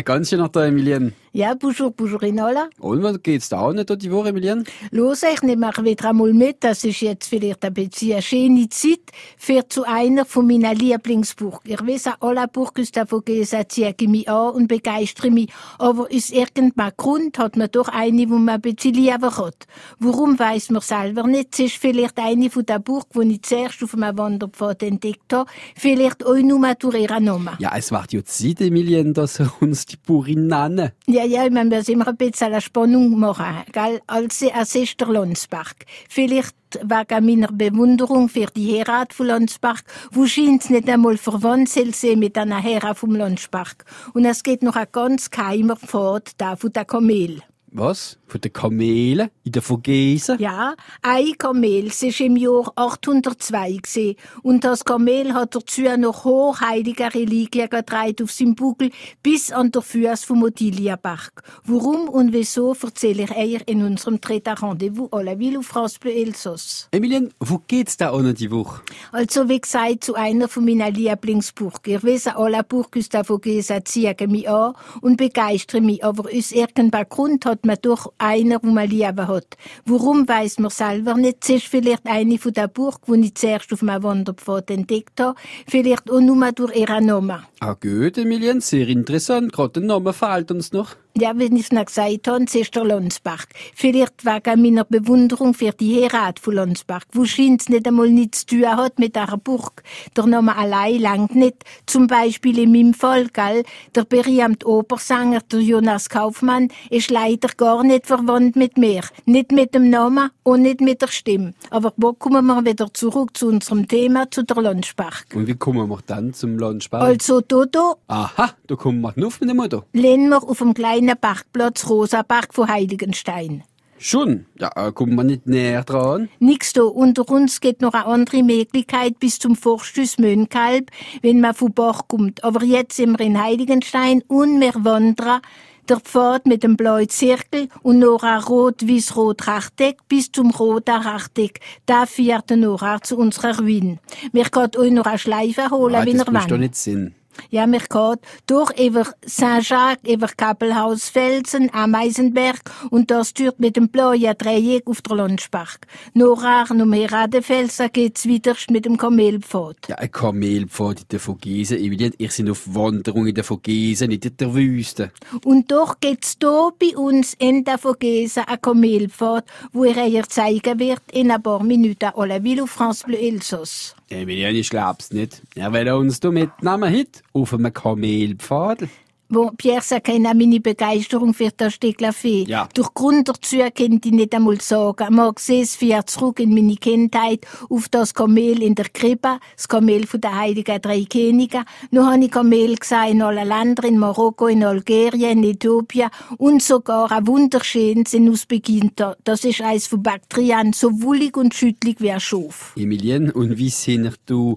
Ein ganz schöner Tag, Emilien. Ja, bonjour, bonjour Inola. Und was geht's da auch nicht die Woche, Emilien? Los, ich nehme mich wieder einmal mit. Das ist jetzt vielleicht ein bisschen eine schöne Zeit für zu einer von meinen Lieblingsbuch. Ich weiß, alle Buch Gustavo Gesa ziehe ich mich an und begeistere mich. Aber aus irgendeinem Grund hat man doch eine, wo man ein bisschen lieber hat. Warum weiß man selber nicht? Es ist vielleicht eine von den Buch, die ich zuerst auf einem Wanderpfad entdeckt habe. Vielleicht auch nur durch ihren Namen. Ja, es macht ja Zeit, Emilien, dass uns die Burin nennen. Ja, ja, man muss immer ein bisschen eine Spannung machen, gell? Als es ist der Lonsbach. Vielleicht wegen meiner Bewunderung für die Heirat von Lonsbach, wo scheint's nicht einmal verwandt sein mit einer Heirat vom Lonsbach. Und es geht noch ein ganz geheimer Pfad da von der Kamel. Was? Von den Kamelen in der Vogesen? Ja, ein Kamel, sie ist im Jahr 802 gewesen. Und das Kamel hat dazu noch hochheilige Reliquien getragen auf seinem Buckel bis an der Füße vom Otiliaberg. Warum und wieso erzähle ich euch in unserem dritten Rendezvous à la Ville auf France Bleu Elsass. Emilien, wo geht's da noch die Woche? Also, wie gesagt, zu einer von meinen Lieblingsbuch. Ich weiß, alle Buch Gustavo Gesa ziehen mich an und begeistern mich, aber aus irgendeinem Grund hat man doch einer, wo man lieben hat. Warum weiß man selber nicht? Es ist vielleicht eine von der Burg, die ich zuerst auf meinem Wanderpfad entdeckt habe. Vielleicht auch nur durch ihren Namen. Ah, gut, Emilien, sehr interessant. Gerade der Name fehlt uns noch. Ja, wenn ich noch gesagt habe, ist der Lonsbach. Vielleicht wegen meiner Bewunderung für die Heirat von Lonsbach, wo scheint es nicht einmal nichts zu tun hat mit dieser Burg. Der Name allein langt nicht. Zum Beispiel in meinem Fall, gell, der berühmte Opersänger, der Jonas Kaufmann, ist leider gar nicht verwandt mit mir. Nicht mit dem Namen und nicht mit der Stimme. Aber wo kommen wir wieder zurück zu unserem Thema, zu der Lonsbach? Und wie kommen wir dann zum Lonsbach? Also, Dodo, Aha, da kommen wir nur mit dem Auto. lehnen wir auf dem kleinen Parkplatz Rosaberg von Heiligenstein. Schon? Ja, äh, kommt man nicht näher dran? Nix da. Unter uns geht noch eine andere Möglichkeit bis zum Forsthaus Möhnkalb, wenn man von Bach kommt. Aber jetzt sind wir in Heiligenstein und wir wandern der Pfad mit dem blauen Zirkel und noch ein rot-weiß-rot Rechteck bis zum roten Rechteck. Da führt noch zu unserer Ruine. Wir können euch noch eine Schleife holen, Ah, wenn das ihr macht doch wollt. nicht Sinn. Ja, mir geht durch über Saint-Jacques, über Kappelhaus-Felsen, Ameisenberg und das stört mit dem blauen Dreieck auf der Lonsbach. Noch um Heradefelsen geht's wieder mit dem Kamelpfad. Ja, ein Kamelpfad in der Vogesen. Emilien, ihr seid auf Wanderung in der Vogesen, nicht in der Wüste. Und doch geht's da bei uns in der Vogesen ein Kamelpfad, wo ihr euch zeigen wird in ein paar Minuten à la Ville France Bleu Elsass. Emilien, ich glaub's nicht. Er will uns da mitnehmen heute auf einem Kamelpfad. Wo Pierre sagt, keine meine Begeisterung für das Stecklafé. Ja. Durch Grund dazu könnte ich nicht einmal sagen. Mag es fährt zurück in meine Kindheit auf das Kamel in der Krippe, das Kamel von der Heiligen Drei Könige. Noch habe ich Kamel gesehen in allen Ländern, in Marokko, in Algerien, in Äthiopien und sogar ein wunderschönes in Usbekistan. Das ist eins von Bakterien, so wullig und schüttelig wie ein Schaf. Emilien, und wie sind du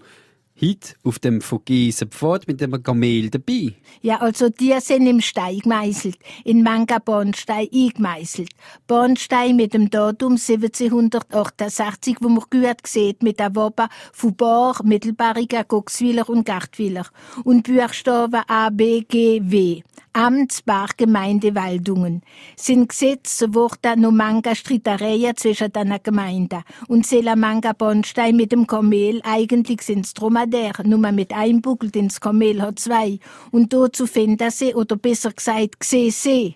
heute auf dem Vogesen Pfad mit dem Kamel dabei? Ja, also die sind im Stein gemeißelt, in Manga Bornstein eingemeißelt. Bornstein mit dem Datum 1768, wo man gut sieht, mit der Wappen von Bar, Mittelbariger, Goxwiller und Gartwiller. Und Buchstaben A, B, G, W. Amtsbar Gemeinde Waldungen. Sind Gesetze wurden noch manga Streitereien zwischen den Gemeinden. Und Sela manga Bornstein mit dem Kamel, eigentlich sind's Dromadair, nur mit einem Buckel, denn das Kamel hat zwei. Und dazu finden sie, oder besser gesagt, gesehen.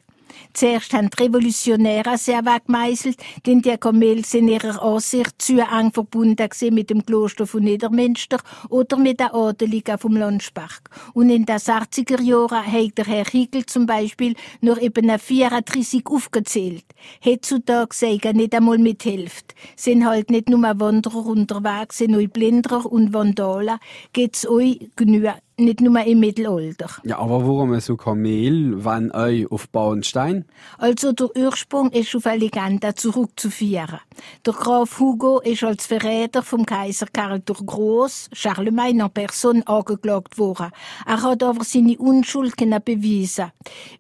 Zuerst haben die Revolutionäre sehr weggemeißelt, denn die Kamel sind ihrer Ansicht zu eng verbunden mit dem Kloster von Niedermünster oder mit den Adeligen vom Landsberg. Und in den 60er Jahren hat der Herr Hiegel zum Beispiel noch eben eine 34 aufgezählt. Heutzutage sagen nicht einmal mithilft. Sind halt nicht nur Wanderer unterwegs, sind auch Blinderer und Vandalen. Geht's euch genug, nicht nur im Mittelalter. Ja, aber warum so Kamel, wann euch auf Bahnstein? Also der Ursprung ist auf eine Legende zurückzuführen. Der Graf Hugo ist als Verräter vom Kaiser Karl der Groß, Charlemagne en Person, angeklagt worden. Er hat aber seine Unschuld beweisen.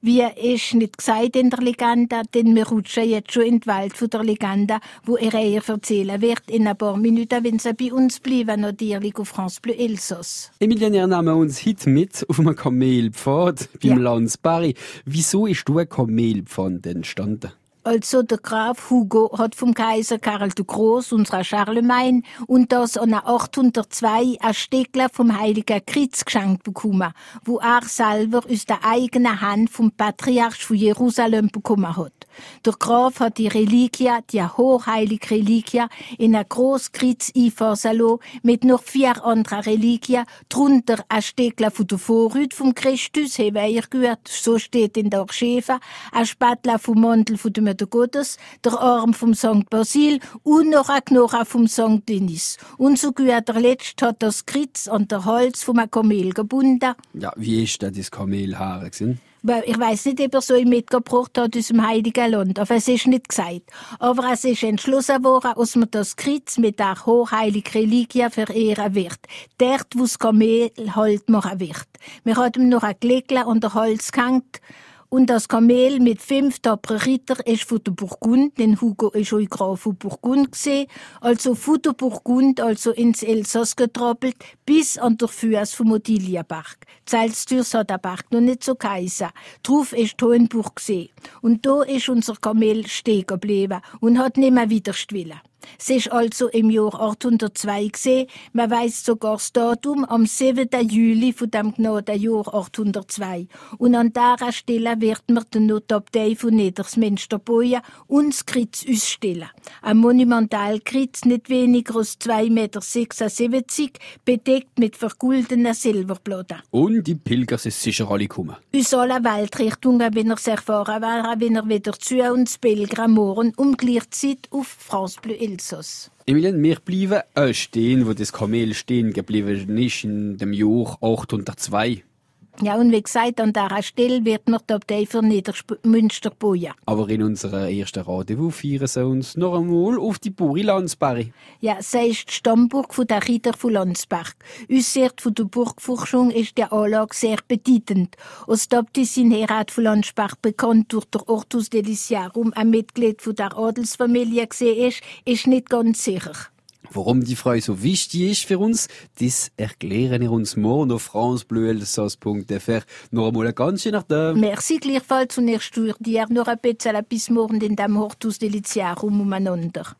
Wie ist nicht gesagt in der Legende, denn wir rutschen jetzt schon in die Welt von der Legende, wo er eher erzählen wird in ein paar Minuten, wenn sie bei uns bleiben, natürlich auf France Bleu Elsass. Emilien, ihr nehmt uns heute mit auf einem Kamelpfad beim Ja. Landsberry. Wieso ist du ein Kamelpfad entstanden? Also der Graf Hugo hat vom Kaiser Karl der Groß, unserer Charlemagne, und das an 802 ein Steckler vom Heiligen Kreuz geschenkt bekommen, wo er selber aus der eigenen Hand vom Patriarch von Jerusalem bekommen hat. Der Graf hat die Reliquie, die hochheilige Reliquie, in ein großes Kreuz einfassen lassen, mit noch vier anderen Reliquien, drunter ein Steckler von der Vorhut vom Christus, haben wir gehört, so steht in der Archive, ein Spattler vom Mantel von der Mutter Gottes, der Arm vom St. Basil und noch ein Knochen vom St. Denis. Und so gehört der Letzte hat das Kreuz an der Hals vom Kamel gebunden. Ja, wie ist denn das Kamel her? gewesen? Ich weiß nicht, ob er so mitgebracht hat aus dem Heiligen Land, aber es ist nicht gesagt. Aber es ist entschlossen worden, dass man das Kreuz mit der hochheiligen Reliquie verehren wird. Dort, wo das Kamel halt machen wird. Wir haben ihm noch ein Gleckle an der Hals gehängt. Und das Kamel mit fünf tapferen Ritter ist von der Burgund, denn Hugo ist auch Graf von Burgund gesehen, also von der Burgund, also ins Elsass getrappelt, bis an der Füße vom Odilienberg. Zelstürs hat der Berg noch nicht so geheissen. Drauf ist Hohenburg gesehen. Und da ist unser Kamel stehen geblieben und hat nicht mehr wieder willen. Es ist also im Jahr 802 gesehen. Man weiß sogar das Datum am 7. Juli von dem Gnadenjahr 802. Und an dieser Stelle wird man den Notabtei von Niedersmünster bauen und das Kreuz ausstellen. Ein Monumentalkreuz, nicht weniger als 2,76 Meter, bedeckt mit vergoldenen Silberplatten. Und die Pilger sind sicher alle gekommen. Aus aller Weltrichtungen, wenn er es erfahren wäre, wenn er wieder zu uns Pilger morgen um Gleichzeit auf France Bleu Elsass. Emilien, wir bleiben stehen, wo das Kamel stehen geblieben ist in dem Jahr 802. Ja, und wie gesagt, an dieser Stelle wird man die Abtei für Niedermünster bauen. Aber in unserer ersten Rendezvous feiern sie uns noch einmal auf die Buri Landsberry. Ja, sie ist die Stammburg von der Ritter von Landsberg. Aus Sicht von der Burgforschung ist die Anlage sehr bedeutend. Als die Abtissin Herat von Landsberg bekannt durch der Ortus Deliciarum ein Mitglied von der Adelsfamilie gesehen ist, ist nicht ganz sicher. Warum die Freude so wichtig ist für uns, das erklären wir uns morgen auf francebleuelsass.fr. Noch einmal ein ganz schön nach dem. Merci gleichfalls und ich studiere noch ein bisschen bis morgen in dem Hortus Deliciarum umeinander.